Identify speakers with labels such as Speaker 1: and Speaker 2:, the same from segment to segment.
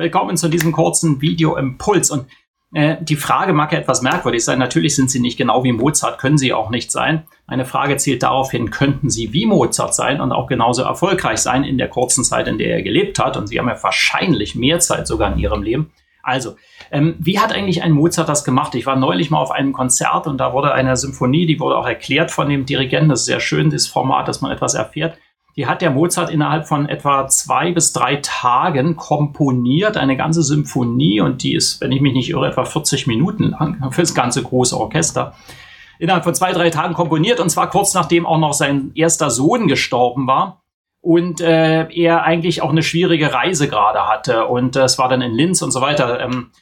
Speaker 1: Willkommen zu diesem kurzen Video-Impuls. Und äh, die Frage mag ja etwas merkwürdig sein. Natürlich sind Sie nicht genau wie Mozart, können Sie auch nicht sein. Meine Frage zielt darauf hin, könnten Sie wie Mozart sein und auch genauso erfolgreich sein in der kurzen Zeit, in der er gelebt hat. Und Sie haben ja wahrscheinlich mehr Zeit sogar in Ihrem Leben. Also, ähm, wie hat eigentlich ein Mozart das gemacht? Ich war neulich mal auf einem Konzert und da wurde eine Symphonie, die wurde auch erklärt von dem Dirigenten. Das ist sehr schön, das Format, dass man etwas erfährt. Die hat der Mozart innerhalb von etwa zwei bis drei Tagen komponiert, eine ganze Symphonie und die ist, wenn ich mich nicht irre, etwa 40 Minuten lang für das ganze große Orchester. Innerhalb von zwei, drei Tagen komponiert und zwar kurz nachdem auch noch sein erster Sohn gestorben war und äh, er eigentlich auch eine schwierige Reise gerade hatte und äh, es war dann in Linz und so weiter. Ähm,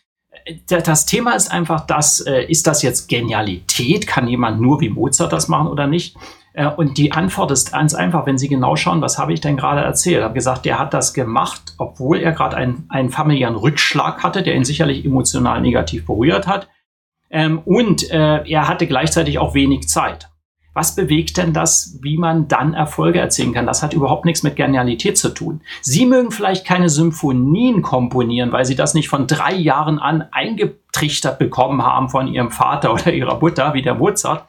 Speaker 1: das Thema ist einfach das, äh, ist das jetzt Genialität? Kann jemand nur wie Mozart das machen oder nicht? Äh, und die Antwort ist ganz einfach, wenn Sie genau schauen, was habe ich denn gerade erzählt? Ich habe gesagt, der hat das gemacht, obwohl er gerade einen, einen familiären Rückschlag hatte, der ihn sicherlich emotional negativ berührt hat. Ähm, und äh, er hatte gleichzeitig auch wenig Zeit. Was bewegt denn das, wie man dann Erfolge erzielen kann? Das hat überhaupt nichts mit Genialität zu tun. Sie mögen vielleicht keine Symphonien komponieren, weil Sie das nicht von drei Jahren an eingetrichtert bekommen haben von Ihrem Vater oder Ihrer Mutter, wie der Mozart,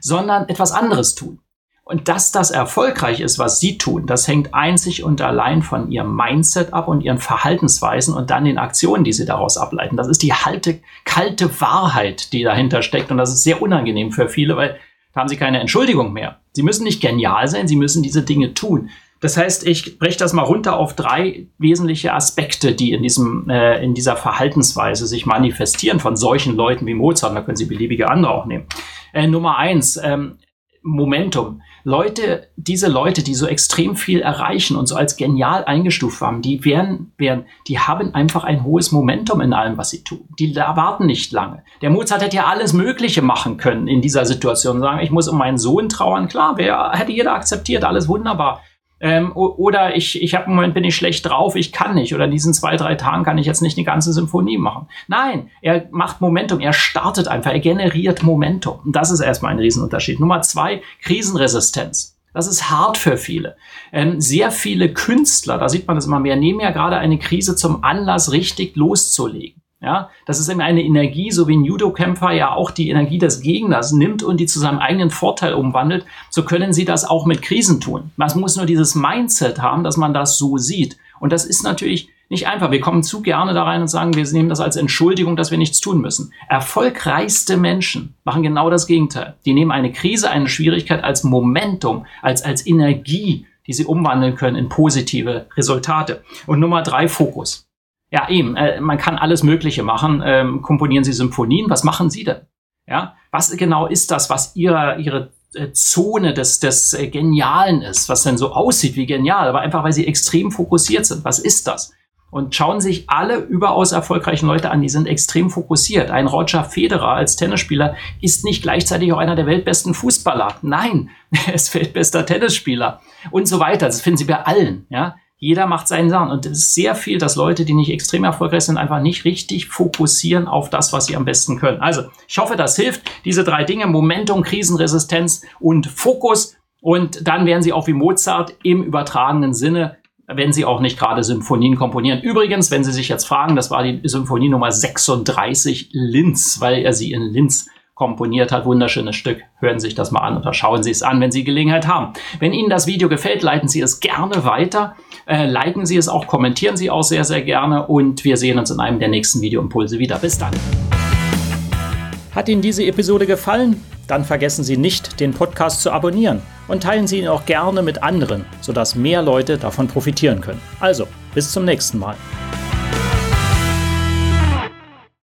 Speaker 1: sondern etwas anderes tun. Und dass das erfolgreich ist, was sie tun, das hängt einzig und allein von ihrem Mindset ab und ihren Verhaltensweisen und dann den Aktionen, die sie daraus ableiten. Das ist die halte, kalte Wahrheit, die dahinter steckt. Und das ist sehr unangenehm für viele, weil da haben sie keine Entschuldigung mehr. Sie müssen nicht genial sein, sie müssen diese Dinge tun. Das heißt, ich breche das mal runter auf drei wesentliche Aspekte, die in, diesem, äh, in dieser Verhaltensweise sich manifestieren von solchen Leuten wie Mozart. Da können Sie beliebige andere auch nehmen. Äh, Nummer eins, ähm, Momentum. Leute, diese Leute, die so extrem viel erreichen und so als genial eingestuft haben, die werden, werden, die haben einfach ein hohes Momentum in allem, was sie tun. Die warten nicht lange. Der Mozart hätte ja alles Mögliche machen können in dieser Situation. Sagen, ich muss um meinen Sohn trauern. Klar, wer hätte jeder akzeptiert, alles wunderbar. Ähm, oder ich, ich habe im Moment bin ich schlecht drauf, ich kann nicht. Oder in diesen zwei, drei Tagen kann ich jetzt nicht eine ganze Symphonie machen. Nein, er macht Momentum, er startet einfach, er generiert Momentum. Und das ist erstmal ein Riesenunterschied. Nummer zwei, Krisenresistenz. Das ist hart für viele. Ähm, sehr viele Künstler, da sieht man das immer mehr, nehmen ja gerade eine Krise zum Anlass, richtig loszulegen. Ja, das ist eben eine Energie, so wie ein Judo-Kämpfer ja auch die Energie des Gegners nimmt und die zu seinem eigenen Vorteil umwandelt. So können sie das auch mit Krisen tun. Man muss nur dieses Mindset haben, dass man das so sieht. Und das ist natürlich nicht einfach. Wir kommen zu gerne da rein und sagen, wir nehmen das als Entschuldigung, dass wir nichts tun müssen. Erfolgreichste Menschen machen genau das Gegenteil. Die nehmen eine Krise, eine Schwierigkeit als Momentum, als, als Energie, die sie umwandeln können in positive Resultate. Und Nummer drei, Fokus. Ja, eben. Äh, man kann alles Mögliche machen. Ähm, komponieren Sie Symphonien? Was machen Sie denn? Ja, was genau ist das, was Ihre, Ihre äh, Zone des, des äh, Genialen ist, was denn so aussieht wie genial, aber einfach weil Sie extrem fokussiert sind. Was ist das? Und schauen sich alle überaus erfolgreichen Leute an, die sind extrem fokussiert. Ein Roger Federer als Tennisspieler ist nicht gleichzeitig auch einer der weltbesten Fußballer. Nein, er ist weltbester Tennisspieler und so weiter. Das finden Sie bei allen. Ja, jeder macht seinen Sachen. Und es ist sehr viel, dass Leute, die nicht extrem erfolgreich sind, einfach nicht richtig fokussieren auf das, was sie am besten können. Also, ich hoffe, das hilft. Diese drei Dinge, Momentum, Krisenresistenz und Fokus. Und dann werden sie auch wie Mozart im übertragenen Sinne wenn sie auch nicht gerade Symphonien komponieren. Übrigens, wenn Sie sich jetzt fragen, das war die Symphonie Nummer 36 Linz, weil er sie in Linz komponiert hat. Wunderschönes Stück. Hören Sie sich das mal an oder schauen Sie es an, wenn Sie Gelegenheit haben. Wenn Ihnen das Video gefällt, leiten Sie es gerne weiter. Äh, liken Sie es auch, kommentieren Sie auch sehr, sehr gerne und wir sehen uns in einem der nächsten Videoimpulse wieder. Bis dann. Hat Ihnen diese Episode gefallen? Dann vergessen Sie nicht, den Podcast zu abonnieren und teilen Sie ihn auch gerne mit anderen, sodass mehr Leute davon profitieren können. Also, bis zum nächsten Mal.